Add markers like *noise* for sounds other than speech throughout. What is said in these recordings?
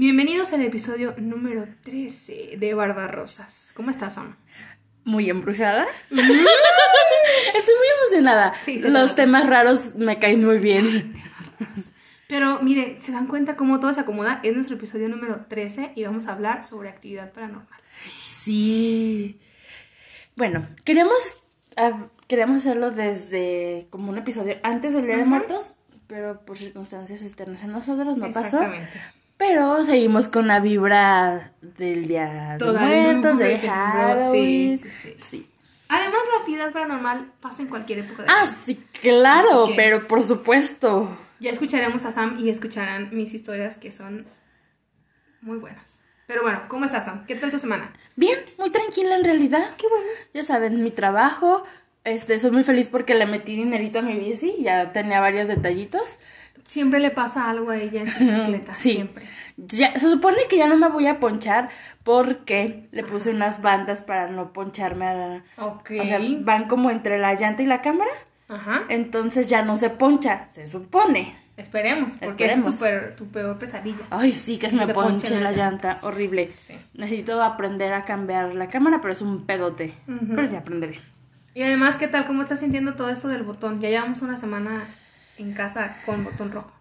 Bienvenidos al episodio número 13 de Barbarosas. ¿Cómo estás, Sam? Muy embrujada. *laughs* Estoy muy emocionada. Sí, Los temas raros me caen muy bien. Pero miren, ¿se dan cuenta cómo todo se acomoda? Es nuestro episodio número 13 y vamos a hablar sobre actividad paranormal. Sí. Bueno, queríamos, ah, queríamos hacerlo desde como un episodio antes del Día de Muertos, pero por circunstancias externas a nosotros no pasó. Exactamente. Pero seguimos con la vibra del Día de Toda Muertos, de Halloween. sí, sí, sí. sí. Además, la actividad paranormal pasa en cualquier época de Ah, año. sí, claro, que- pero por supuesto. Ya escucharemos a Sam y escucharán mis historias que son muy buenas. Pero bueno, ¿cómo estás, Sam? ¿Qué tal tu semana? Bien, muy tranquila en realidad. Qué bueno. Ya saben, mi trabajo. Este, soy muy feliz porque le metí dinerito a mi bici, ya tenía varios detallitos. Siempre le pasa algo a ella en su bicicleta. Sí. Siempre. Ya, se supone que ya no me voy a ponchar porque le puse unas bandas para no poncharme a la... Ok. O sea, van como entre la llanta y la cámara, Ajá. entonces ya no se poncha, se supone. Esperemos, porque Esperemos. es tu peor, tu peor pesadilla. Ay, sí, que se me ponche la la llanta, horrible. Sí. Necesito aprender a cambiar la cámara, pero es un pedote. Pero ya aprenderé. Y además, ¿qué tal? ¿Cómo estás sintiendo todo esto del botón? Ya llevamos una semana en casa con botón rojo.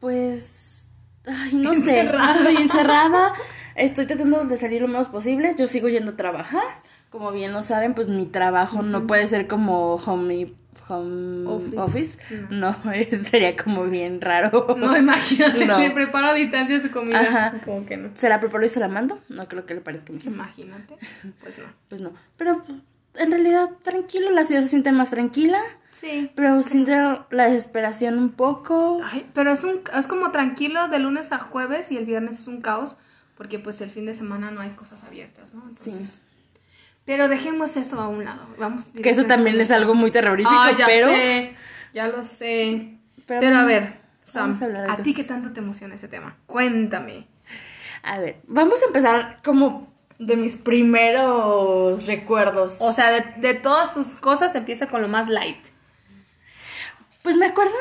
Pues, ay, no *laughs* sé, Encerrada. ay, encerrada. Estoy tratando de salir lo menos posible. Yo sigo yendo a trabajar. Como bien lo saben, pues mi trabajo no puede ser como home, home Office. office. No. No, *laughs* sería como bien raro. No, imagínate, No. te preparo a distancia su comida. Ajá. Es como que no. ¿Se la preparo y se la mando? No creo que le parezca mucho. Imagínate. Pues no. Pues no. Pero en realidad, tranquilo, la ciudad se siente más tranquila. Sí. Pero siente la desesperación un poco. Ay, pero es un es como tranquilo de lunes a jueves y el viernes es un caos porque pues el fin de semana no hay cosas abiertas, ¿no? Sí. Entonces, Pero dejemos eso a un lado. Vamos Que eso también es algo muy terrorífico, Ah, ya pero. sé, ya lo sé. Pero Pero, a ver, Sam, a ¿a ti qué tanto te emociona ese tema? Cuéntame. A ver, vamos a empezar como de mis primeros recuerdos. O sea, de, de todas tus cosas empieza con lo más light. Pues me acuerdo,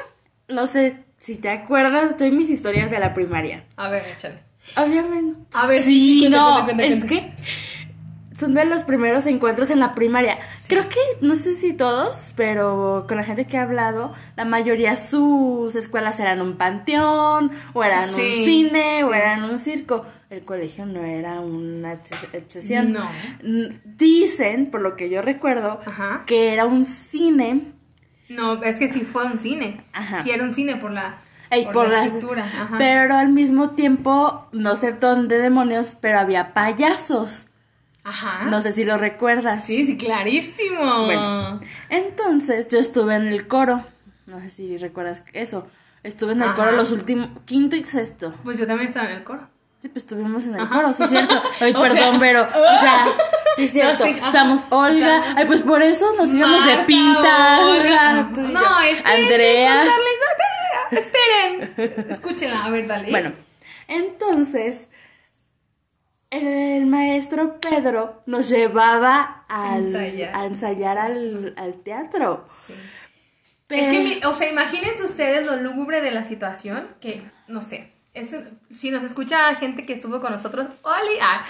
no sé si te acuerdas, estoy en mis historias de la primaria. A ver, échale. Obviamente. A ver, sí, sí, sí, cuenta, no, cuenta, cuenta, es que son de los primeros encuentros en la primaria. Creo que, no sé si todos, pero con la gente que he hablado, la mayoría sus escuelas eran un panteón, o eran un Sí, cine, o eran un circo. El colegio no era una ex- excepción. No. Dicen, por lo que yo recuerdo, Ajá. que era un cine. No, es que sí fue un cine. Ajá. Sí era un cine por la, Ey, por por la estructura. Ajá. Pero al mismo tiempo, no sé dónde demonios, pero había payasos. Ajá. No sé si lo recuerdas. Sí, sí, clarísimo. Bueno, entonces yo estuve en el coro. No sé si recuerdas eso. Estuve en el Ajá. coro los últimos, quinto y sexto. Pues yo también estaba en el coro. Sí, pues estuvimos en el Ajá. coro, sí es cierto. *laughs* Ay, O perdón, sea- pero, *laughs* o sea, es cierto. sí, ajá. Somos Olga. O sea, Ay, pues por eso nos íbamos de pinta. Olga. No, es que Andrea. Esperen. *laughs* Escúchenla, a ver, dale. Bueno, entonces el maestro Pedro nos llevaba al- Ensayar. a ensayar al, al teatro. Sí. Pero- Es que, o sea, imagínense ustedes lo lúgubre de la situación, que, no sé, es, un- si nos escucha gente que estuvo con nosotros, ¡oli! Ah,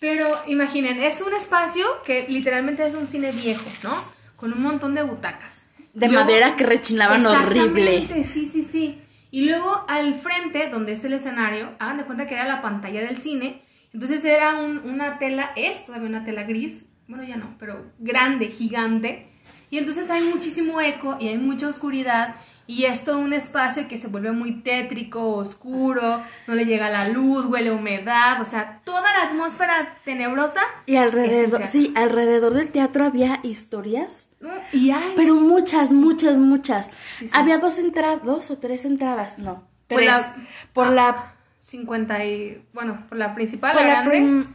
pero imaginen, es un espacio que literalmente es un cine viejo, ¿no? Con un montón de butacas. de Luego- madera que rechinaban horrible. Sí, sí, sí. Y luego al frente, donde es el escenario, hagan de cuenta que era la pantalla del cine. Entonces era un- una tela, es todavía una tela gris, bueno ya no, pero grande, gigante. Y entonces hay muchísimo eco y hay mucha oscuridad. Y es todo un espacio que se vuelve muy tétrico, oscuro, no le llega la luz, huele a humedad, o sea, toda la atmósfera tenebrosa. Y alrededor, sí, alrededor del teatro había historias, ¿no? Y hay... pero muchas, muchas, muchas. Sí, sí. Había dos entradas, dos o tres entradas, no, Por tres. la- Por la, 50 y... Bueno, por la principal, por la grande.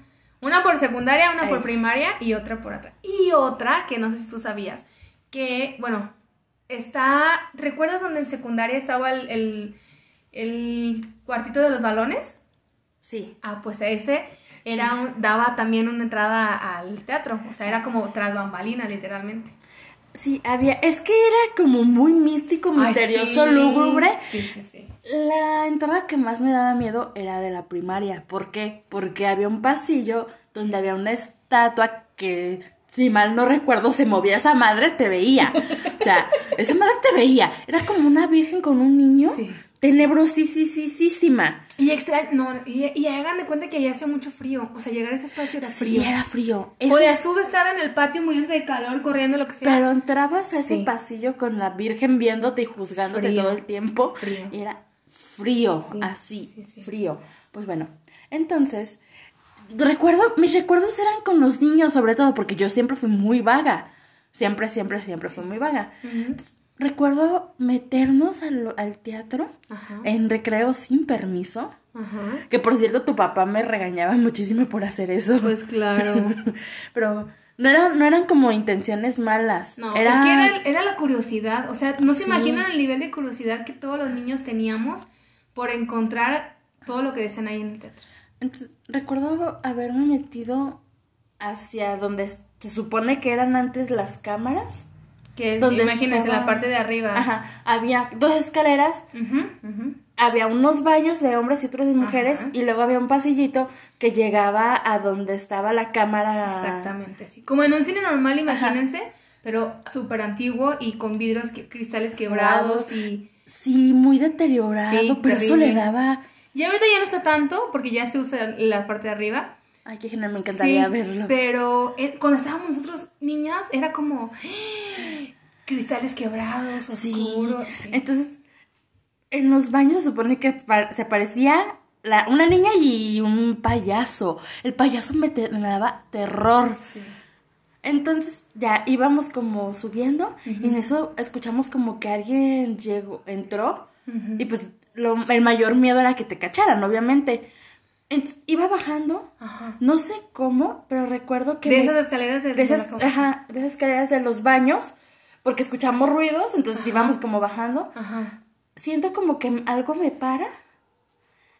Una por secundaria, una por primaria y otra por atrás. Y otra, que no sé si tú sabías, que, bueno, está... ¿Recuerdas donde en secundaria estaba el, el, el cuartito de los balones? sí. Ah, pues ese era un- daba también una entrada al teatro, o sea, era como tras bambalina, literalmente. Sí, había. Es que era como muy místico, Ay, misterioso, sí. lúgubre. Sí, sí, sí. La entrada que más me daba miedo era de la primaria. ¿Por qué? Porque había un pasillo donde había una estatua que, si mal no recuerdo, se movía esa madre, te veía. O sea, esa madre te veía. Era como una virgen con un niño. Sí. Tenebrosísima. Y extra, no, y, y hagan de cuenta que allá hacía mucho frío. O sea, llegar a ese espacio era Sí, frío. era frío. Eso Podías es- tú estar en el patio muriendo de calor, corriendo, lo que sea. Pero entrabas a ese Sí. pasillo con la Virgen viéndote y juzgándote Frío. todo el tiempo. Frío. Y era frío, Sí, así, sí, sí. frío. Pues bueno, entonces, recuerdo, mis recuerdos eran con los niños sobre todo, porque yo siempre fui muy vaga. Siempre, siempre, siempre fui muy vaga. Entonces, recuerdo meternos al, al teatro Ajá. en recreo sin permiso. Ajá. Que por cierto, tu papá me regañaba muchísimo por hacer eso. Pues claro. *laughs* Pero no, era- no eran como intenciones malas. No, era, es que era, era la curiosidad. O sea, no se imaginan el nivel de curiosidad que todos los niños teníamos por encontrar todo lo que decían ahí en el teatro. Entonces, recuerdo haberme metido hacia donde se supone que eran antes las cámaras. Que es, Donde imagínense, estaba- la parte de arriba. Ajá. Había dos escaleras, ujú. había unos baños de hombres y otros de mujeres, y luego había un pasillito que llegaba a donde estaba la cámara. Exactamente, sí. Como en un cine normal, imagínense, pero súper antiguo y con vidrios, que- cristales quebrados y... Sí, muy deteriorado, Sí, pero eso le daba. Y ahorita ya no está tanto, porque ya se usa la parte de arriba. Ay, qué genial, me encantaría Sí, verlo. pero eh, cuando estábamos nosotros niñas, era como... ¡ah! Cristales quebrados, Sí. oscuros. sí. Entonces, en los baños se supone que se aparecía la- una niña y un payaso. El payaso me, te- me daba terror. Sí. Entonces ya íbamos como subiendo y en eso escuchamos como que alguien llegó, entró y pues lo- el mayor miedo era que te cacharan, obviamente. Entonces iba bajando, Ajá. no sé cómo, pero recuerdo que... De me- esas escaleras de, de de esas, cama. ajá, de esas escaleras de los baños, porque escuchamos ruidos, entonces íbamos como bajando. Ajá. Siento como que algo me para,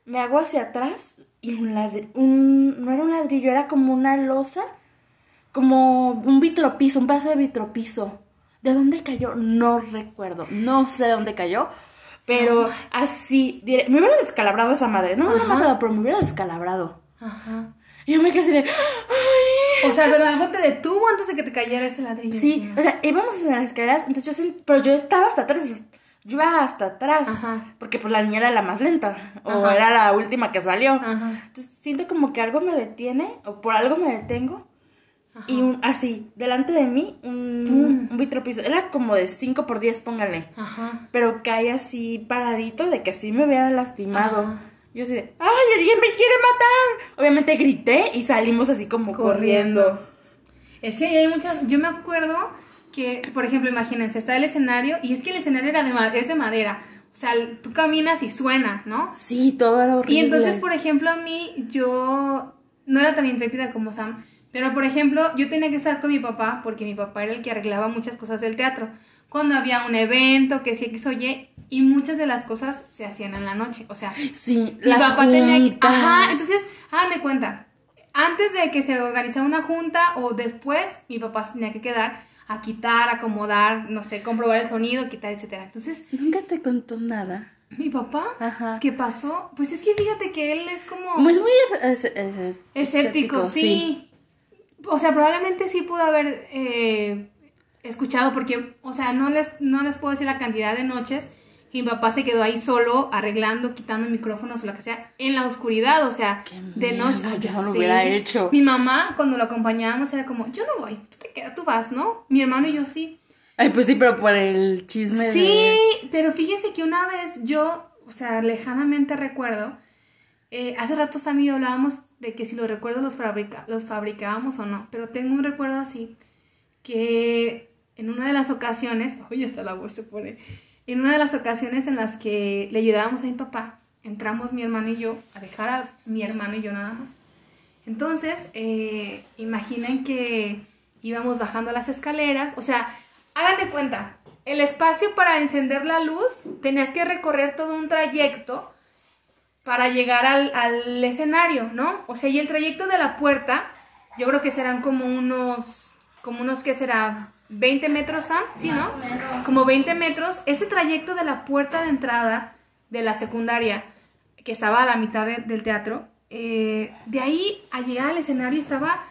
me hago hacia atrás y un ladrillo, un, no era un ladrillo, era como una losa, como un vitropiso, un pedazo de vitropiso. ¿De dónde cayó? No recuerdo, no sé de dónde cayó, pero así, me hubiera descalabrado esa madre, no me hubiera Ajá. matado, pero me hubiera descalabrado. Ajá. Y yo me quedé así de, ¡ay! O sea, pero algo te detuvo antes de que te cayera ese ladrillo. Sí, encima. o sea, íbamos en las escaleras, entonces yo pero yo estaba hasta atrás, yo iba hasta atrás, Ajá. porque pues la niña era la más lenta, o era la última que salió. Ajá. Entonces siento como que algo me detiene, o por algo me detengo, y un, así, delante de mí, un, un vitropiso, era como de 5 por 10, póngale, Ajá. pero cae así paradito de que así me hubiera lastimado. Ajá. Yo así de, ¡ay, alguien me quiere matar! Obviamente grité y salimos así como corriendo. Corriendo. Es que hay muchas. Yo me acuerdo que, por ejemplo, imagínense, está el escenario y es que el escenario era de, es de madera. O sea, tú caminas y suena, ¿no? Sí, todo era horrible. Y entonces, por ejemplo, a mí, yo no era tan intrépida como Sam, pero por ejemplo, yo tenía que estar con mi papá, porque mi papá era el que arreglaba muchas cosas del teatro. Cuando había un evento, que sí, que se oye, y muchas de las cosas se hacían en la noche. O sea, Sí, mi las papá tenía que. Ajá, entonces, hagan de cuenta. Antes de que se organizara una junta o después, mi papá tenía que quedar a quitar, acomodar, no sé, comprobar el sonido, quitar, etcétera. Entonces, Nunca te contó nada. mi papá, Ajá. ¿qué pasó? Pues es que fíjate que él es como Pues muy es- es- escéptico, sí. O sea, probablemente sí pudo haber eh, escuchado, porque, o sea, no les, no les puedo decir la cantidad de noches que mi papá se quedó ahí solo, arreglando, quitando micrófonos o lo que sea, en la oscuridad, o sea, Qué de noche. yo no lo hubiera hecho. Mi mamá, cuando lo acompañábamos, era como, yo no voy, tú te quedas, tú vas, ¿no? Mi hermano y yo sí. Ay, pues sí, pero por el chisme de... Sí, pero fíjense que una vez yo, o sea, lejanamente recuerdo, eh, hace rato Sam y yo hablábamos de que si los recuerdos los, fabrica, los fabricábamos o no, pero tengo un recuerdo así, que en una de las ocasiones, *laughs* oye, hasta la voz se pone, en una de las ocasiones en las que le ayudábamos a mi papá, entramos mi hermano y yo, a dejar a mi hermano y yo nada más. Entonces, eh, imaginen que íbamos bajando las escaleras, o sea, hagan de cuenta, el espacio para encender la luz, tenías que recorrer todo un trayecto para llegar al, al escenario, ¿no? O sea, y el trayecto de la puerta, yo creo que serán como unos, como unos, ¿qué será? 20 metros, Sam, ¿sí, Más no? menos. Como 20 metros. Ese trayecto de la puerta de entrada de la secundaria, que estaba a la mitad de- del teatro, eh, de ahí a llegar al escenario estaba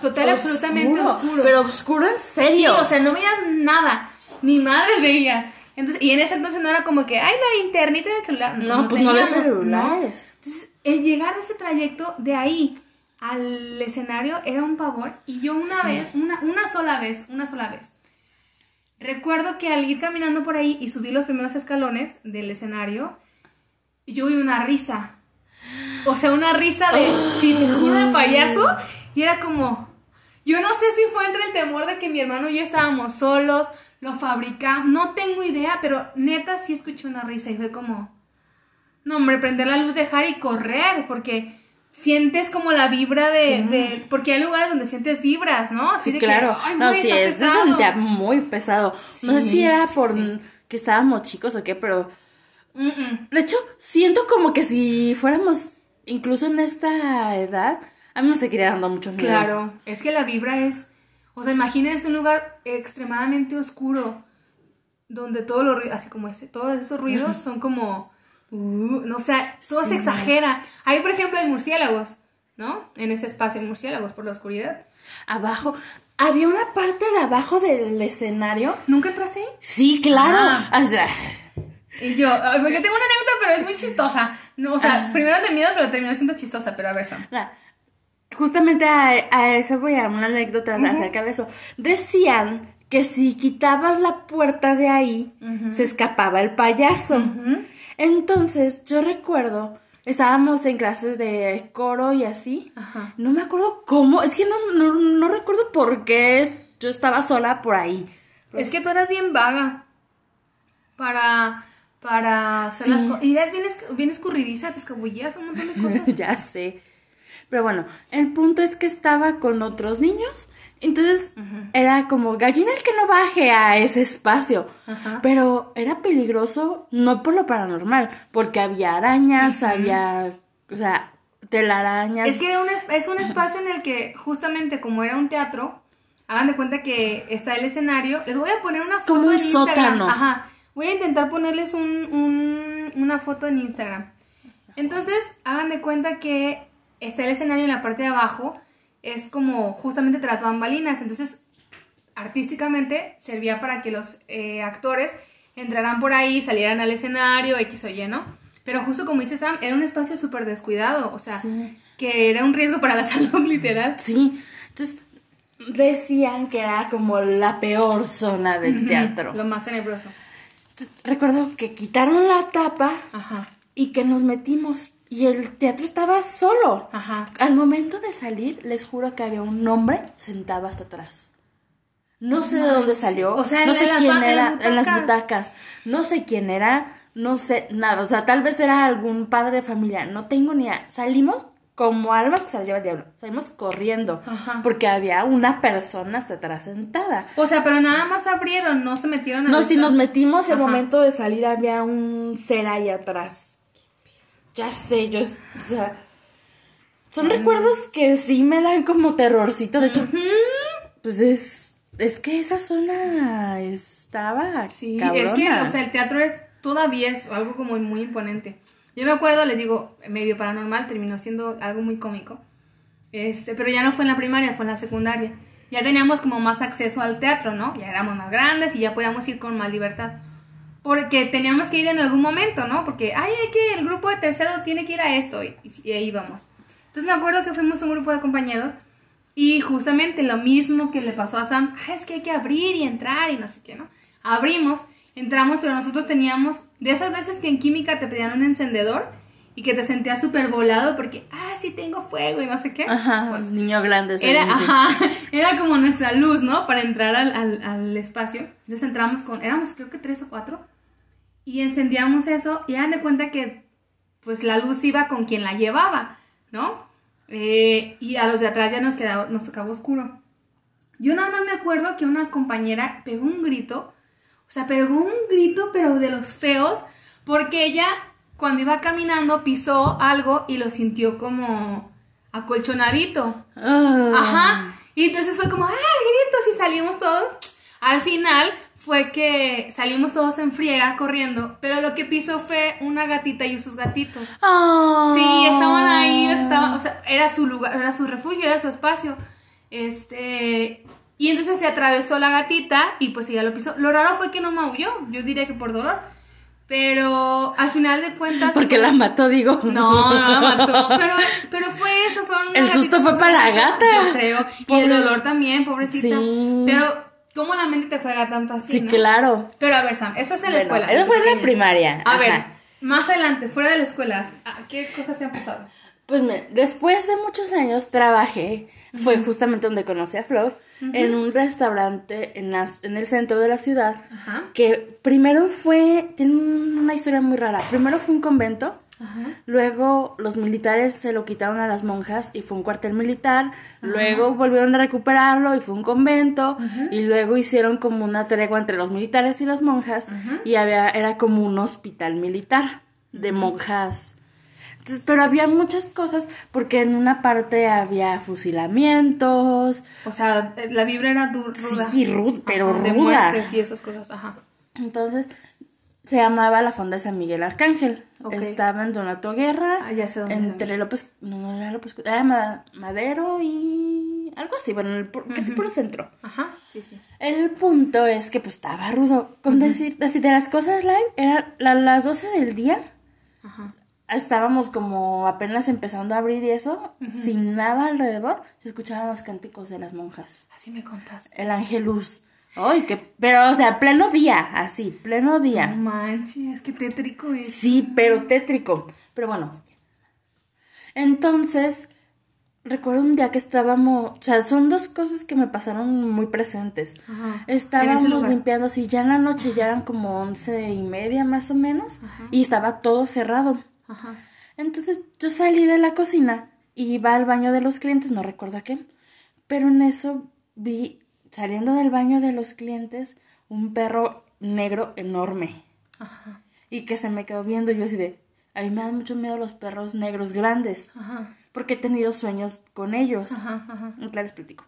total absolutamente oscuro. Pero oscuro en Sí, serio. o sea, no veías nada, ni madres veías. Entonces, y en ese entonces no era como que, ay, la internita del celular. No, pues no había celulares. ¿no? Entonces, el llegar a ese trayecto de ahí al escenario era un pavor. Y yo una Sí. vez, una, una sola vez, una sola vez, recuerdo que al ir caminando por ahí y subir los primeros escalones del escenario, yo vi una risa. O sea, una risa de, *gasps* si te juro, de payaso. Y era como, yo no sé si fue entre el temor de que mi hermano y yo estábamos solos, lo fabricamos, no tengo idea, pero neta sí escuché una risa y fue como, no hombre, prender la luz, dejar y correr, porque sientes como la vibra de, de- porque hay lugares donde sientes vibras, ¿no? Así Sí, de claro. "Ay, no, sí, está es, se pesado". sentía muy pesado. no sé si era por sí. que estábamos chicos o qué, pero Mm, mm. de hecho siento como que si fuéramos incluso en esta edad, a mí me seguiría dando mucho miedo. Claro, es que la vibra es, o sea, imagínense un lugar extremadamente oscuro, donde todos los ruidos, así como ese, todos esos ruidos son como, uh, no o sea, todo se exagera. Ahí, por ejemplo, hay murciélagos, ¿no? En ese espacio hay murciélagos por la oscuridad. Abajo, había una parte de abajo del escenario. ¿Nunca entraste ahí? Sí, claro. Ah. O sea, Y yo, porque tengo una anécdota, pero es muy chistosa. No, o Ah. sea, primero de miedo, pero terminó siendo chistosa, pero a ver, Sam. la- justamente a, a eso voy a una anécdota acerca de eso. Decían que si quitabas la puerta de ahí, se escapaba el payaso. Entonces, yo recuerdo, estábamos en clases de coro y así. Ajá. No me acuerdo cómo, es que no, no, no recuerdo por qué yo estaba sola por ahí. Es que tú eras bien vaga para, para hacer Sí. las cosas. Y eras bien, bien escurridiza, te escabullías un montón de *laughs* cosas. ya sé. Pero bueno, el punto es que estaba con otros niños. Entonces era como gallina el que no baje a ese espacio. Pero era peligroso, no por lo paranormal, porque había arañas, había, o sea, telarañas. Es que era un es, es un espacio en el que, justamente como era un teatro, hagan de cuenta que está el escenario. Les voy a poner una foto como un en Instagram. sótano. Ajá. Voy a intentar ponerles un, un- una foto en Instagram. Entonces, hagan de cuenta que está el escenario en la parte de abajo. Es como justamente tras bambalinas. Entonces, artísticamente servía para que los eh, actores entraran por ahí, salieran al escenario, X o Y, ¿no? Pero justo como dice Sam, era un espacio súper descuidado, o sea, Sí. que era un riesgo para la *laughs* salud literal. Sí, entonces decían que era como la peor zona del teatro. Lo más tenebroso. Recuerdo que quitaron la tapa Ajá, y que nos metimos y el teatro estaba solo. ajá. Al momento de salir, les juro que había un hombre sentado hasta atrás. No sé de dónde salió, O sea, no sé quién era, en las butacas. no sé quién era, no sé nada, o sea, tal vez era algún padre de familia, no tengo ni idea. Salimos como almas que se las lleva el diablo, salimos corriendo, Ajá. porque había una persona hasta atrás sentada. O sea, pero nada más abrieron, no se metieron a No, si nos metimos Ajá. momento de salir había un ser ahí atrás. Ya sé, yo, o sea, son recuerdos que sí me dan como terrorcito. De hecho, pues es, es que esa zona estaba Sí, cabrona. es que, o sea, el teatro es todavía es algo como muy imponente. Yo me acuerdo, les digo, medio paranormal, terminó siendo algo muy cómico. Este, pero ya no fue en la primaria, fue en la secundaria. Ya teníamos como más acceso al teatro, ¿no? Ya éramos más grandes y ya podíamos ir con más libertad. Porque teníamos que ir en algún momento, ¿no? Porque, ay, hay que, el grupo de tercero tiene que ir a esto. Y, y ahí íbamos. Entonces me acuerdo que fuimos un grupo de compañeros y justamente lo mismo que le pasó a Sam, ah, es que hay que abrir y entrar y no sé qué, ¿no? Abrimos, entramos, pero nosotros teníamos de esas veces que en química te pedían un encendedor y que te sentías súper volado porque, ah, sí tengo fuego y no sé qué. Ajá, Pues, niño grande. era, ajá, *laughs* era como nuestra luz, ¿no? Para entrar al, al- al espacio. Entonces entramos con, éramos creo que tres o cuatro, y encendíamos eso y hagan de cuenta que pues la luz iba con quien la llevaba, ¿no? Eh, y a los de atrás ya nos quedaba, nos tocaba oscuro. Yo nada más me acuerdo que una compañera pegó un grito, o sea, pegó un grito pero de los feos, porque ella cuando iba caminando pisó algo y lo sintió como acolchonadito. Ah. Ajá. Y entonces fue como, ¡ah, gritos! Y salimos todos. Al final fue que salimos todos en friega corriendo, pero lo que pisó fue una gatita y sus gatitos. Sí, estaban ahí, estaban, o sea, era su lugar, era su refugio, era su espacio. Este, y entonces se atravesó la gatita y pues ella lo pisó. Lo raro fue que no maulló, yo diría que por dolor. Pero al final de cuentas. Porque la mató, digo. No, no la mató. Pero, pero fue eso, fue una El susto fue para la gata. Yo creo. Y el dolor también, pobrecita. Sí. Pero, ¿cómo la mente te juega tanto así? Sí, no? claro. Pero a ver, Sam, eso es en la escuela. eso fue en la primaria, A ajá. ver, más adelante, fuera de la escuela, ¿a ¿qué cosas te han pasado? Pues me- después de muchos años trabajé, fue justamente donde conocí a Flor, en un restaurante en, las- en el centro de la ciudad, Ajá. que primero fue, tiene una historia muy rara, primero fue un convento, Ajá. luego los militares se lo quitaron a las monjas y fue un cuartel militar, luego volvieron a recuperarlo y fue un convento, y luego hicieron como una tregua entre los militares y las monjas, y había, era como un hospital militar de monjas. Entonces, pero había muchas cosas porque en una parte había fusilamientos, O sea, la vibra era du- ruda. Sí, ruda, pero Ajá, de ruda. muertes y esas cosas, ajá. entonces se llamaba la Fonda de San Miguel Arcángel. Ok. Estaba en Donato Guerra, Ah, ya sé dónde entre. López, no, no era López, era Ma- Madero y algo así, bueno, en el, pu- casi puro centro. Ajá, sí, sí. El punto es que pues estaba rudo. Con decir, así de las cosas live, eran la- las 12 del día, Ajá. estábamos como apenas empezando a abrir y eso, sin nada alrededor, se escuchaban los cánticos de las monjas. Así me contaste. El angelus. Ay, que, pero, o sea, pleno día, así, pleno día. No manches, qué tétrico es. Sí, pero tétrico. Pero bueno. Entonces, recuerdo un día que estábamos, o sea, son dos cosas que me pasaron muy presentes. Ajá. Estábamos limpiando, así ya en la noche ya eran como once y media más o menos, y estaba todo cerrado. Ajá. Entonces yo salí de la cocina y iba al baño de los clientes, no recuerdo a qué, pero en eso vi, saliendo del baño de los clientes, un perro negro enorme Ajá. y que se me quedó viendo y yo así de, a mí me dan mucho miedo los perros negros grandes, Ajá. porque he tenido sueños con ellos. Ajá. Ahorita les platico.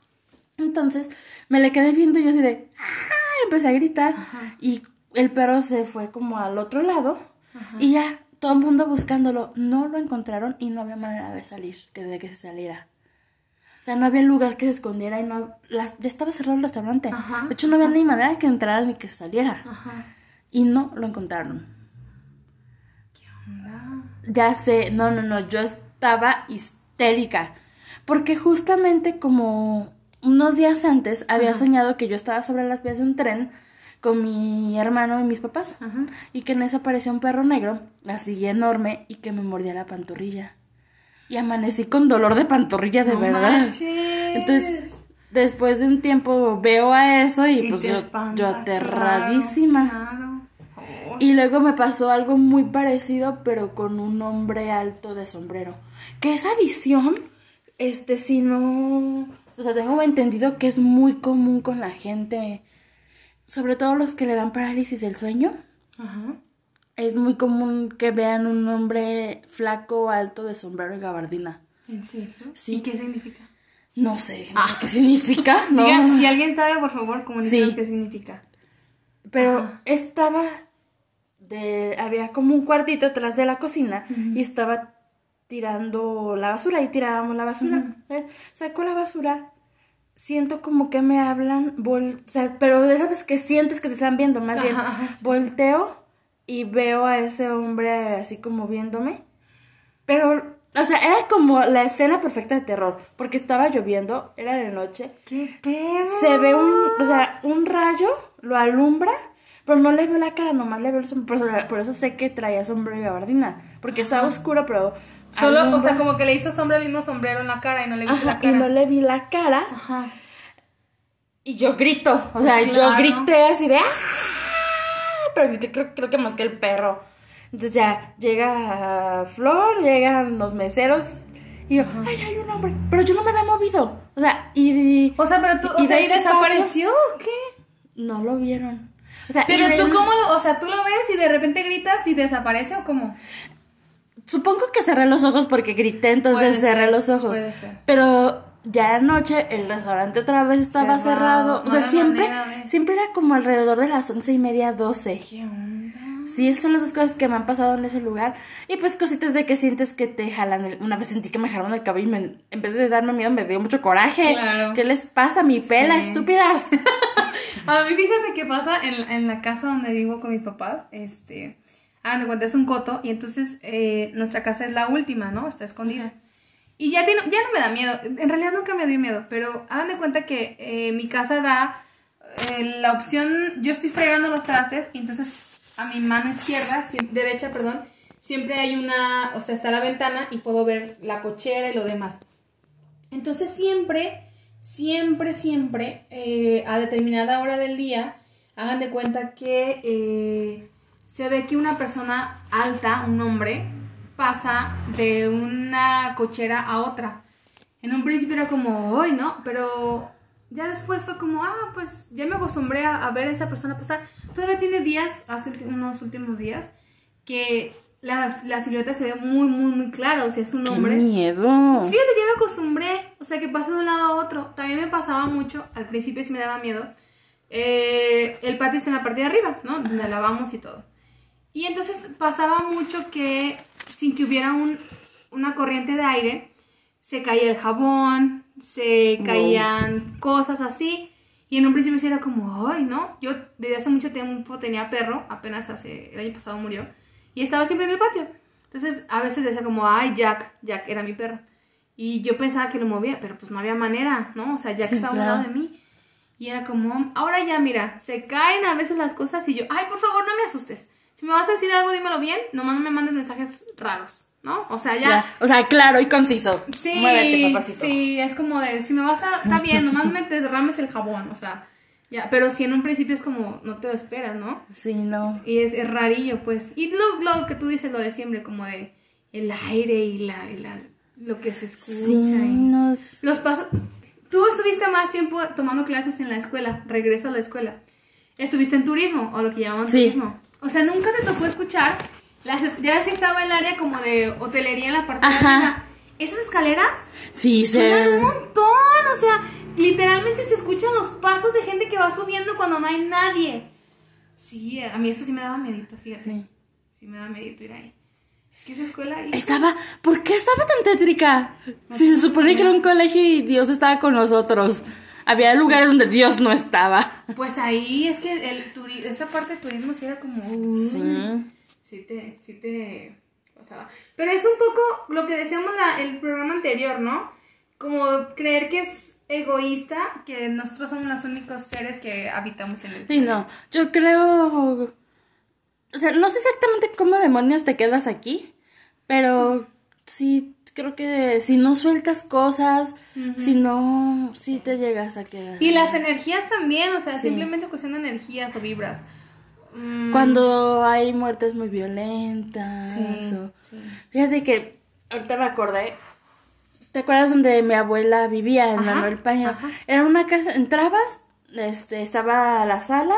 Entonces me le quedé viendo y yo así de, ¡ah! Empecé a gritar y el perro se fue como al otro lado y ya todo el mundo buscándolo. No lo encontraron y no había manera de salir, que de que se saliera. O sea, no había lugar que se escondiera y no... la- ya estaba cerrado el restaurante. Ajá, De hecho, no había ni manera de que entrara ni que saliera. Ajá. Y no lo encontraron. Anda. Ya sé, no, no, no, yo estaba histérica. Porque justamente como unos días antes había soñado que yo estaba sobre las vías de un tren con mi hermano y mis papás. Ajá. Y que en eso apareció un perro negro, así enorme, y que me mordía la pantorrilla. Y amanecí con dolor de pantorrilla de No verdad. manches. Entonces, después de un tiempo veo a eso y, Y pues yo, espanta, yo aterradísima. Claro, claro. Oh, Y luego me pasó algo muy parecido, pero con un hombre alto de sombrero. Que esa visión, este, si no. O sea, tengo entendido que es muy común con la gente, sobre todo los que le dan parálisis del sueño. Ajá. Es muy común que vean un hombre flaco, alto, de sombrero y gabardina. ¿En serio? Sí. ¿Y qué significa? No sé, no sé qué significa, *laughs* ¿no? Diga, si alguien sabe, por favor, comuníquenos Sí. qué significa. Pero Ajá. estaba de había como un cuartito atrás de la cocina y estaba tirando la basura y tirábamos la basura. Eh, Saco la basura. Siento como que me hablan, vol- o sea, pero de sabes que sientes que te están viendo, más bien volteo y veo a ese hombre así como viéndome. Pero, o sea, era como la escena perfecta de terror, porque estaba lloviendo, era de noche, ¿Qué pedo? se ve un, o sea, un rayo, lo alumbra, pero no le veo la cara, nomás le veo el sombrero. Por eso, por eso sé que traía sombrero y gabardina. Porque estaba oscuro, pero. Solo, o alumbra. sea, como que le hizo sombra el mismo sombrero en la cara y no le viste Ajá, la y cara. no le vi la cara. Ajá. Y yo grito. O sea, Pues yo claro. grité así de. ¡Ah! Pero creo, creo que más que el perro. Entonces ya llega Flor, llegan los meseros. Y yo, ¡ay, hay un hombre! Pero yo no me había movido. O sea, y. O sea, pero tú, o ¿Y sea, de ¿y ese desapareció o qué? No lo vieron. O sea, Pero tú, ¿cómo lo, o sea, tú lo ves y de repente gritas y desaparece o cómo? Supongo que cerré los ojos porque grité, entonces Puede ser, cerré los ojos. puede ser. Pero ya era noche, el restaurante otra vez estaba Cerrado, o sea, siempre, de- siempre era como alrededor de las once y media, doce. ¿Qué onda? Sí, esas son las dos cosas que me han pasado en ese lugar. Y pues cositas de que sientes que te jalan. el- Una vez sentí que me jalaron el cabello y me- en vez de darme miedo me dio mucho coraje. Claro. ¿Qué les pasa? Mi pela, Sí. estúpidas. *laughs* A mí fíjate qué pasa en, en la casa donde vivo con mis papás, este, hagan de cuenta, es un coto y entonces eh, nuestra casa es la última, ¿no? Está escondida. Y ya, tiene, ya no me da miedo, en realidad nunca me dio miedo, pero hagan de cuenta que eh, mi casa da eh, la opción, yo estoy fregando los trastes entonces a mi mano izquierda, derecha, perdón, siempre hay una, o sea, está la ventana y puedo ver la cochera y lo demás. Entonces siempre, siempre, siempre, eh, a determinada hora del día, hagan de cuenta que se ve que una persona alta, un hombre, pasa de una cochera a otra. En un principio era como, hoy, ¿no? Pero ya después fue como, ah, pues ya me acostumbré a, a ver a esa persona pasar. Todavía tiene días, hace unos últimos días, que la, la silueta se ve muy, muy, muy clara. O sea, es un ¡Qué hombre. miedo! Fíjate que ya me acostumbré, o sea, que pasa de un lado a otro. También me pasaba mucho, al principio sí me daba miedo. eh, el patio está en la parte de arriba, ¿no? Donde lavamos y todo. Y entonces pasaba mucho que sin que hubiera un- una corriente de aire, se caía el jabón, se Wow. caían cosas así. Y en un principio era como, ay, ¿no? Yo desde hace mucho tiempo tenía perro, apenas hace, el año pasado murió, y estaba siempre en el patio. Entonces a veces decía como, ay, Jack, Jack era mi perro. Y yo pensaba que lo movía, pero pues no había manera, ¿no? O sea, Jack Sí, estaba a un lado de mí. Y era como, ahora ya, mira, se caen a veces las cosas y yo, ay, por favor, no me asustes. Si me vas a decir algo, dímelo bien, nomás no me mandes mensajes raros, ¿no? O sea, ya. Ya, O sea, claro y conciso. Sí, Muévete, papacito. sí, es como de, si me vas a, está bien, nomás me derrames el jabón, o sea, ya, pero si en un principio es como, no te lo esperas, ¿no? Sí, no. Y es, es rarillo, pues. Y lo, lo que tú dices, lo de siempre, como de el aire y la, y la lo que se escucha. Sí, y- nos... Los pasos. Tú estuviste más tiempo tomando clases en la escuela, regreso a la escuela. Estuviste en turismo, o lo que llaman Sí. turismo. O sea, nunca te tocó escuchar. Las, ya ves que estaba el área como de hotelería en la parte de Ajá. arriba. Esas escaleras Sí, suenan un se... montón. O sea, literalmente se escuchan los pasos de gente que va subiendo cuando no hay nadie. Sí, a mí eso sí me daba miedito, fíjate. Sí. Sí, me daba miedito ir ahí. Es que esa escuela ahí. Estaba... ¿Por qué estaba tan tétrica? Si se supone que era un colegio y Dios estaba con nosotros. Había lugares donde Dios no estaba. Pues ahí es que el turi- esa parte del turismo sí era como. uy, Sí. Sí te, sí te pasaba. Pero es un poco lo que decíamos la, el programa anterior, ¿no? Como creer que es egoísta, que nosotros somos los únicos seres que habitamos en el Sí, no. Yo creo... O sea, no sé exactamente cómo demonios te quedas aquí, pero sí creo que si no sueltas cosas, si no, sí te llegas a quedar. Y las energías también, o sea, Sí. simplemente cuestión de energías o vibras. Mm, Cuando hay muertes muy violentas. Sí, o- sí. Fíjate que ahorita me acordé. ¿Te acuerdas donde mi abuela vivía en Ajá, Manuel Paño? ajá. Era una casa, entrabas, este, estaba la sala,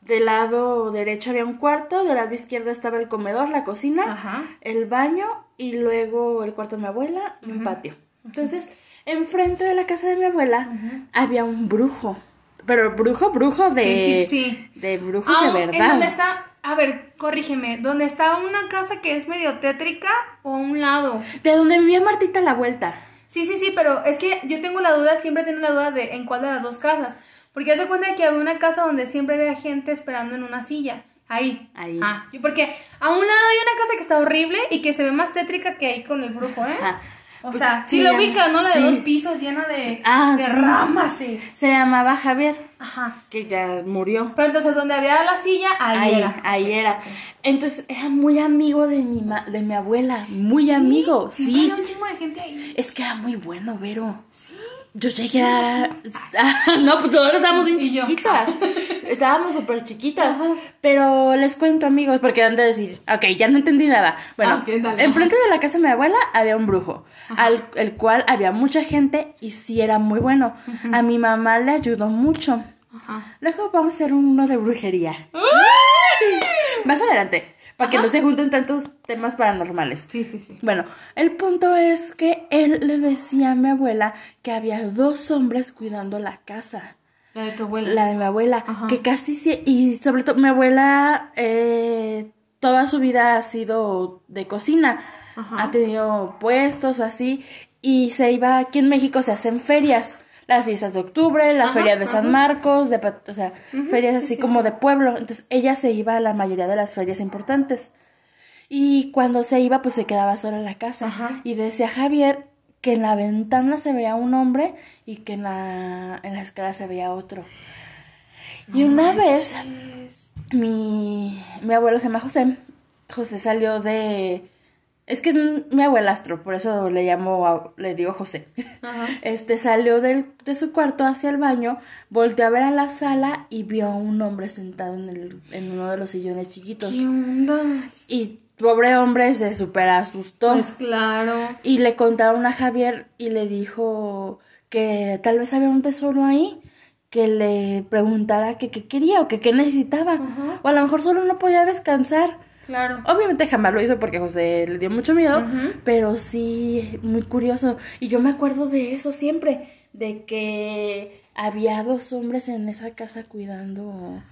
del lado derecho había un cuarto, del lado izquierdo estaba el comedor, la cocina, Ajá. el baño y luego el cuarto de mi abuela y un patio. Entonces, enfrente de la casa de mi abuela había un brujo. Pero brujo, brujo de. Sí, sí, sí. De brujos Ah, de ¿En verdad. dónde está? A ver, corrígeme. ¿Dónde está una casa que es medio tétrica o a un lado? De donde vivía Martita a la vuelta. Sí, sí, sí, pero es que yo tengo la duda, siempre tengo la duda de en cuál de las dos casas. Porque de cuenta que había una casa donde siempre había gente esperando en una silla. Ahí. Ahí. Ah, porque a un lado hay una casa que está horrible y que se ve más tétrica que ahí con el brujo, ¿eh? Ajá. O Pues, sea, sí, sí, lo ubicas, ¿no? La de sí. dos pisos llena de, Ah, de sí. ramas, sí. Se llamaba Javier, Ajá. que ya murió. Pero entonces donde había la silla, ahí, Ahí, era. ahí era. Entonces era muy amigo de mi ma- de mi abuela, muy amigo, sí. había un chingo de gente ahí. Es que era muy bueno, Vero. Sí. Yo llegué a... *laughs* no, pues todos estábamos bien chiquitas. *laughs* Estábamos súper chiquitas. Pero les cuento, amigos, porque han de decir, ok, ya no entendí nada. Bueno, enfrente de la casa de mi abuela había un brujo, al el cual había mucha gente y sí era muy bueno. A mi mamá le ayudó mucho. Ajá. Luego vamos a hacer uno de brujería. Más adelante. para que no se junten tantos temas paranormales. Sí, sí, sí. Bueno, el punto es que él le decía a mi abuela que había dos hombres cuidando la casa. La de tu abuela. La de mi abuela, Ajá. que casi sí, y sobre todo mi abuela eh, toda su vida ha sido de cocina, Ajá. ha tenido puestos o así, y se iba, aquí en México se hacen ferias, las fiestas de octubre, la Ajá, feria de San ajá. Marcos, de, o sea, ferias sí, así sí, como sí. de pueblo, entonces ella se iba a la mayoría de las ferias importantes. Y cuando se iba, pues se quedaba sola en la casa. Ajá. Y decía Javier que en la ventana se veía un hombre y que en la, en la escala se veía otro. Y una vez, mi, mi abuelo se llama José. José salió de... Es que es mi abuelastro, por eso le llamo, a- le digo José. Ajá. *laughs* Este salió del- de su cuarto hacia el baño, volteó a ver a la sala y vio a un hombre sentado en, el, en uno de los sillones chiquitos. ¿Qué onda? Y pobre hombre se super asustó. Pues claro. Y le contaron a Javier y le dijo que tal vez había un tesoro ahí, que le preguntara que qué quería o que qué necesitaba. Ajá. O a lo mejor solo no podía descansar. Claro. Obviamente jamás lo hizo porque José le dio mucho miedo, pero sí, muy curioso. Y yo me acuerdo de eso siempre, de que había dos hombres en esa casa cuidando...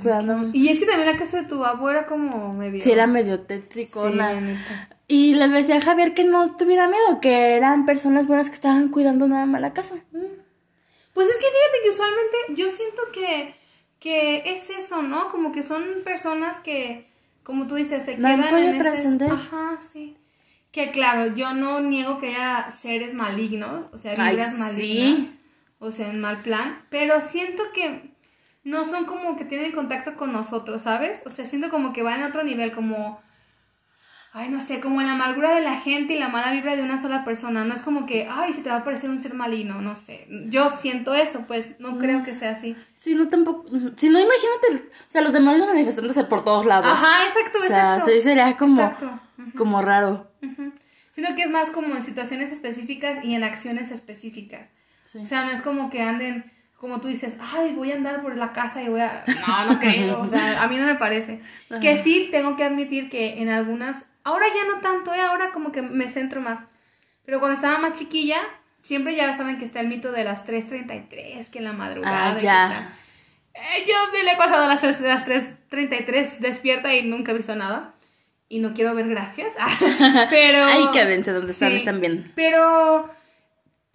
Cuidando... Y es que también la casa de tu abuela era como medio. Sí, era medio Sí, tétricona. neta. Y les decía a Javier que no tuviera miedo, que eran personas buenas que estaban cuidando nada más la casa. Pues es que fíjate que usualmente yo siento que, que es eso, ¿no? Como que son personas que, como tú dices, se quedan podido en ese- trascender. Ajá, sí. Que claro, yo no niego que haya seres malignos, o sea, vibras sí. malignas, o sea, en mal plan, pero siento que no son como que tienen contacto con nosotros, ¿sabes? O sea, siento como que van a otro nivel, como, ay, no sé, como la amargura de la gente y la mala vibra de una sola persona, no es como que, ay, se te va a aparecer un ser maligno, no sé, yo siento eso, pues no creo que sea así. Si no, tampoco. Si no, imagínate. O sea, los demás manifestándose por todos lados. Ajá, exacto, O sea, exacto. sí sería como, Exacto. como raro. Ujú. Siento que es más como en situaciones específicas y en acciones específicas. Sí. O sea, no es como que anden, como tú dices, ay, voy a andar por la casa y voy a... *laughs* No, no creo. O sea, a mí no me parece. Que sí, tengo que admitir que en algunas... Ahora ya no tanto, ¿eh? Ahora como que me centro más. Pero cuando estaba más chiquilla, siempre ya saben que está el mito de las 3.33, que en la madrugada... Ah, que ya. Eh, yo me le he pasado las, tres- las 3.33 despierta y nunca he visto nada. Y no quiero ver gracias. *laughs* Pero... Ay, quédense donde están, Sí, están bien. Pero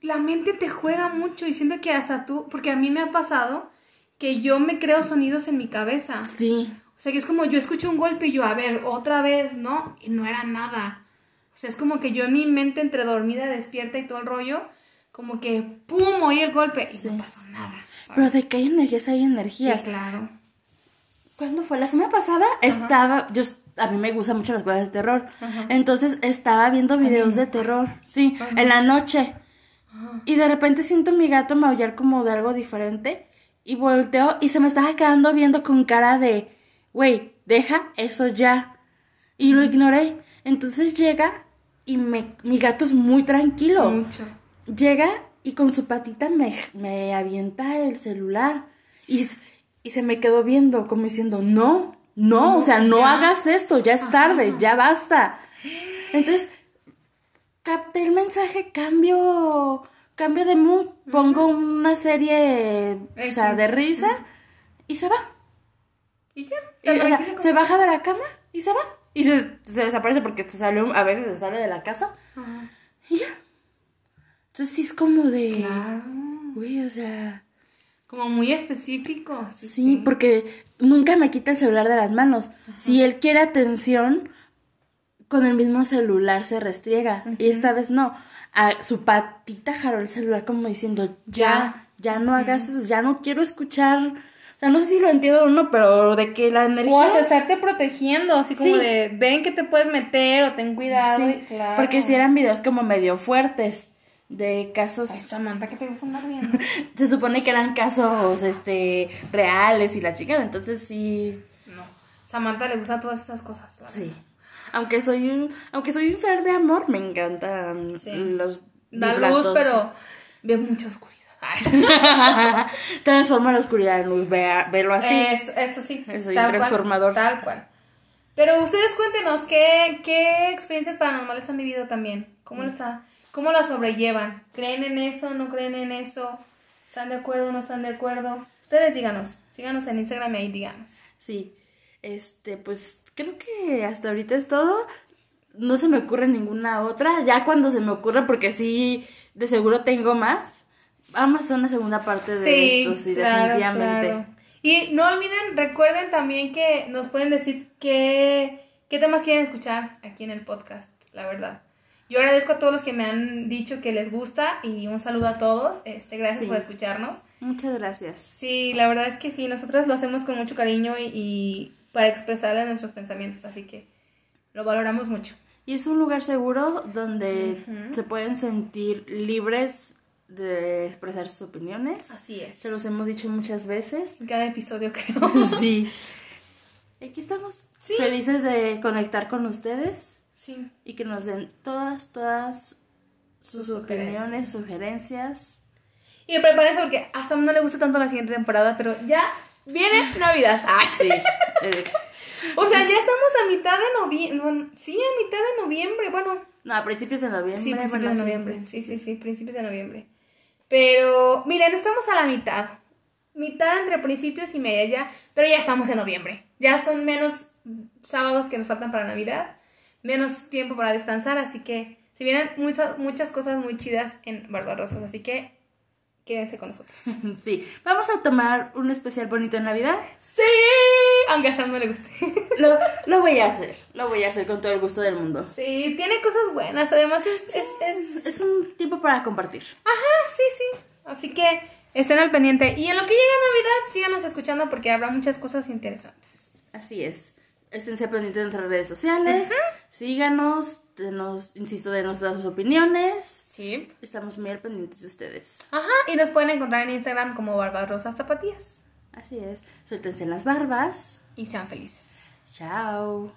la mente te juega mucho y siento que hasta tú, porque a mí me ha pasado que yo me creo sonidos en mi cabeza. Sí. O sea, que es como yo escucho un golpe y yo, a ver, otra vez, ¿no? Y no era nada. O sea, es como que yo en mi mente entre dormida, despierta y todo el rollo, como que ¡pum! oí el golpe y Sí. no pasó nada. ¿sabes? Pero de que hay energías, hay Sí, energías. claro. ¿Cuándo fue? La semana pasada estaba. Yo, a mí me gustan mucho las cosas de terror. Ajá. Entonces estaba viendo videos de terror. Sí, en la noche. Y de repente siento a mi gato maullar como de algo diferente. Y volteo y se me estaba quedando viendo con cara de. Güey, deja eso ya. Y lo ignoré. Entonces llega y me, mi gato es muy tranquilo. Mucho. Llega y con su patita me, me avienta el celular. Y, y se me quedó viendo, como diciendo, no, no, o sea, no ya. hagas esto, ya es tarde, ya basta. Entonces, capté el mensaje, cambio, cambio de mood, pongo una serie, o sea, de risa, y se va. Y ya. Y, o sea, se baja de la cama y se va. Y se, se desaparece porque se sale, a veces se sale de la casa. Ajá. Y ya. Entonces sí es como de... Claro. Güey, o sea... Como muy específico. Sí, Sí, porque nunca me quita el celular de las manos. Si él quiere atención, con el mismo celular se restriega. Y esta vez no. A su patita jaló el celular como diciendo, ya, ya no hagas eso, ya no quiero escuchar. O sea, no sé si lo entiendo o no, pero de que la energía... O hasta estarte protegiendo, así como Sí. de ven que te puedes meter o ten cuidado. Sí, claro. porque si eran videos como medio fuertes de casos... Ay, Samantha, que te vas a andar viendo. *laughs* Se supone que eran casos, este, reales y la chica, entonces sí... no. Samantha le gustan todas esas cosas. la Sí. Aunque soy un, aunque soy un ser de amor, me encantan Sí. los Da vibratos. luz, pero ve mucha oscuridad. *laughs* Transforma la oscuridad en luz, vea, velo así. Eso, eso sí. Soy tal transformador. Cual, tal cual. Pero ustedes cuéntenos qué, qué experiencias paranormales han vivido también. ¿Cómo, les ha- ¿Cómo la sobrellevan? ¿Creen en eso? ¿No creen en eso? ¿Están de acuerdo? ¿No están de acuerdo? Ustedes díganos. Síganos en Instagram y ahí díganos. Sí, este, pues creo que hasta ahorita es todo. No se me ocurre ninguna otra. Ya cuando se me ocurre, porque sí, de seguro tengo más. Vamos a una segunda parte de esto, sí, claro, definitivamente. claro. Y no olviden, recuerden también que nos pueden decir qué, qué temas quieren escuchar aquí en el podcast, la verdad. Yo agradezco a todos los que me han dicho que les gusta y un saludo a todos. Este, gracias Sí. por escucharnos. Muchas gracias. Sí, la verdad es que sí, nosotras lo hacemos con mucho cariño y, y para expresarle nuestros pensamientos, así que lo valoramos mucho. Y es un lugar seguro donde se pueden sentir libres de expresar sus opiniones. Así es. Se los hemos dicho muchas veces. En cada episodio creo. *laughs* sí. Aquí estamos. Sí. Felices de conectar con ustedes Sí. y que nos den todas, todas sus, Sus opiniones, sugerencias. Y prepárense porque a Sam no le gusta tanto la siguiente temporada, pero ya viene Navidad. Ay, *laughs* Sí. eh, O sea, ya estamos a mitad de noviembre. Sí, a mitad de noviembre. Bueno, no, a principios de noviembre. sí, principios bueno, de noviembre. Sí, sí, sí, principios de noviembre. Pero, miren, estamos a la mitad. Mitad entre principios y media ya. Pero ya estamos en noviembre. Ya son menos sábados que nos faltan para Navidad. Menos tiempo para descansar. Así que se vienen muchas, muchas cosas muy chidas en Barbarosas. Así que quédense con nosotros. *laughs* Sí. Vamos a tomar un especial bonito en Navidad. ¡Sí! Aunque a Sam no le guste. *laughs* Lo, lo voy a hacer. Lo voy a hacer con todo el gusto del mundo. Sí, tiene cosas buenas. Además es, es, es... Es un tiempo para compartir. Ajá, sí, sí. Así que estén al pendiente. Y en lo que llega Navidad, síganos escuchando porque habrá muchas cosas interesantes. Así es. Esténse pendientes de nuestras redes sociales. Síganos. Denos, insisto, de nuestras opiniones. Sí. Estamos muy al pendientes de ustedes. Ajá, y nos pueden encontrar en Instagram como Barbarosas Zapatillas. Así es. Suéltense las barbas. Y sean felices. Chao.